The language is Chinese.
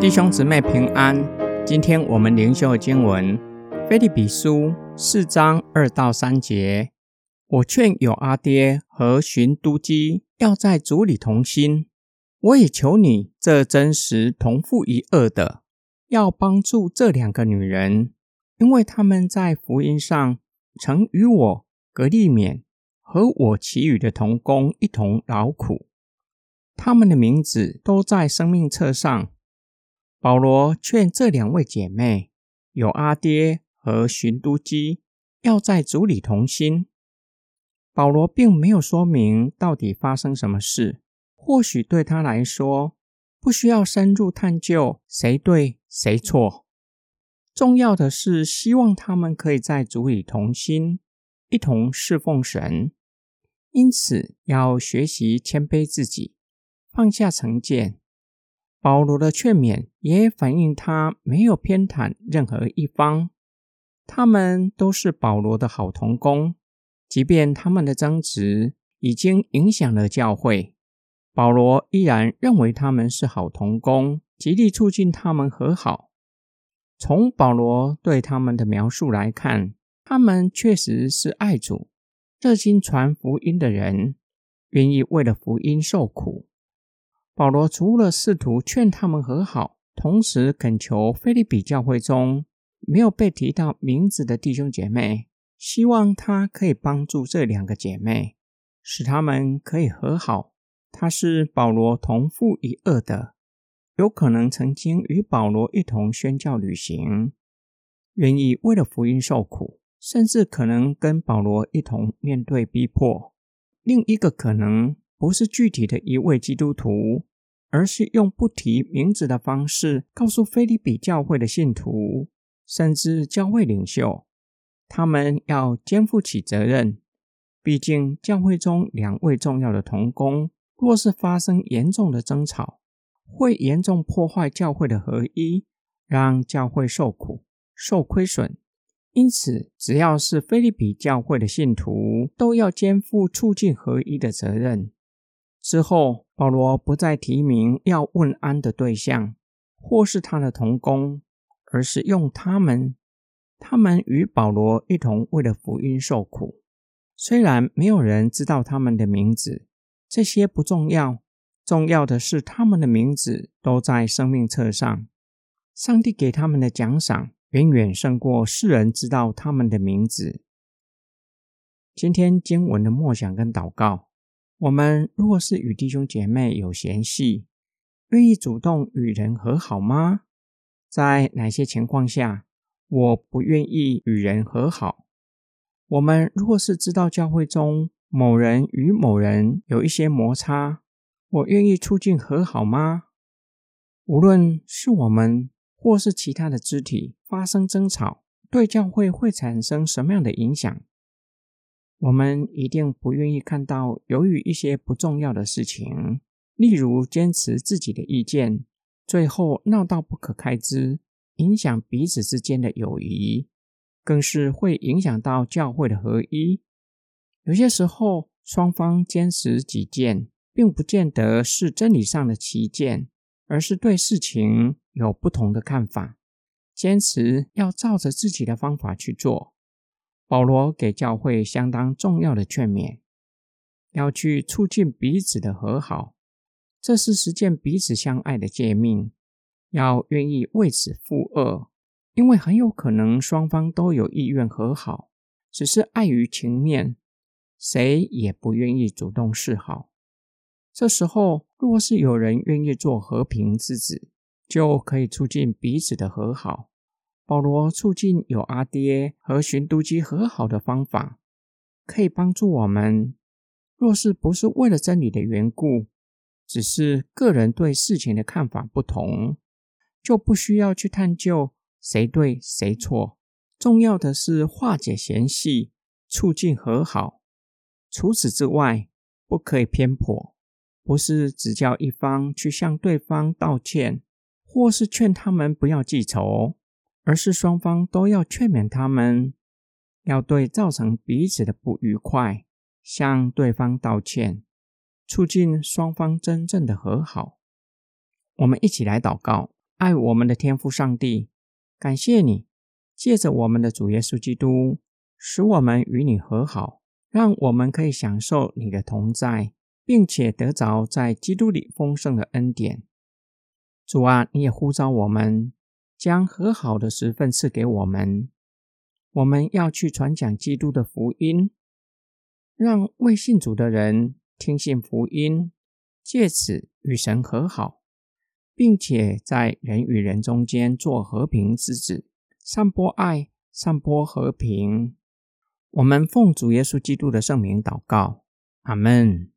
弟兄姊妹平安，今天我们灵修经文《菲利比书》四章二到三节。我劝有阿爹和寻都基要在主里同心。我也求你，这真实同父一二的，要帮助这两个女人，因为他们在福音上曾与我格利勉和我其余的同工一同劳苦，他们的名字都在生命册上。保罗劝这两位姐妹，有阿爹和寻都基，要在主里同心。保罗并没有说明到底发生什么事，或许对他来说，不需要深入探究谁对谁错。重要的是，希望他们可以在主里同心，一同侍奉神。因此，要学习谦卑自己，放下成见。保罗的劝勉也反映他没有偏袒任何一方，他们都是保罗的好同工，即便他们的争执已经影响了教会，保罗依然认为他们是好同工，极力促进他们和好。从保罗对他们的描述来看，他们确实是爱主、热心传福音的人，愿意为了福音受苦。保罗除了试图劝他们和好，同时恳求菲利比教会中没有被提到名字的弟兄姐妹，希望他可以帮助这两个姐妹，使他们可以和好。他是保罗同父一二的，有可能曾经与保罗一同宣教旅行，愿意为了福音受苦，甚至可能跟保罗一同面对逼迫。另一个可能。不是具体的一位基督徒，而是用不提名字的方式告诉菲利比教会的信徒，甚至教会领袖，他们要肩负起责任。毕竟，教会中两位重要的同工，若是发生严重的争吵，会严重破坏教会的合一，让教会受苦、受亏损。因此，只要是菲利比教会的信徒，都要肩负促进合一的责任。之后，保罗不再提名要问安的对象，或是他的同工，而是用他们。他们与保罗一同为了福音受苦。虽然没有人知道他们的名字，这些不重要。重要的是，他们的名字都在生命册上。上帝给他们的奖赏，远远胜过世人知道他们的名字。今天经文的默想跟祷告。我们若是与弟兄姐妹有嫌隙，愿意主动与人和好吗？在哪些情况下我不愿意与人和好？我们若是知道教会中某人与某人有一些摩擦，我愿意促进和好吗？无论是我们或是其他的肢体发生争吵，对教会会产生什么样的影响？我们一定不愿意看到，由于一些不重要的事情，例如坚持自己的意见，最后闹到不可开支，影响彼此之间的友谊，更是会影响到教会的合一。有些时候，双方坚持己见，并不见得是真理上的旗舰，而是对事情有不同的看法，坚持要照着自己的方法去做。保罗给教会相当重要的劝勉，要去促进彼此的和好，这是实践彼此相爱的诫命。要愿意为此负恶，因为很有可能双方都有意愿和好，只是碍于情面，谁也不愿意主动示好。这时候，若是有人愿意做和平之子，就可以促进彼此的和好。保罗促进有阿爹和寻都基和好的方法，可以帮助我们。若是不是为了真理的缘故，只是个人对事情的看法不同，就不需要去探究谁对谁错。重要的是化解嫌隙，促进和好。除此之外，不可以偏颇，不是只叫一方去向对方道歉，或是劝他们不要记仇。而是双方都要劝勉他们，要对造成彼此的不愉快向对方道歉，促进双方真正的和好。我们一起来祷告：爱我们的天父上帝，感谢你借着我们的主耶稣基督，使我们与你和好，让我们可以享受你的同在，并且得着在基督里丰盛的恩典。主啊，你也呼召我们，将和好的时分赐给我们。我们要去传讲基督的福音，让未信主的人听信福音，借此与神和好。并且在人与人中间做和平之子，散播爱，散播和平。我们奉主耶稣基督的圣名祷告，阿门。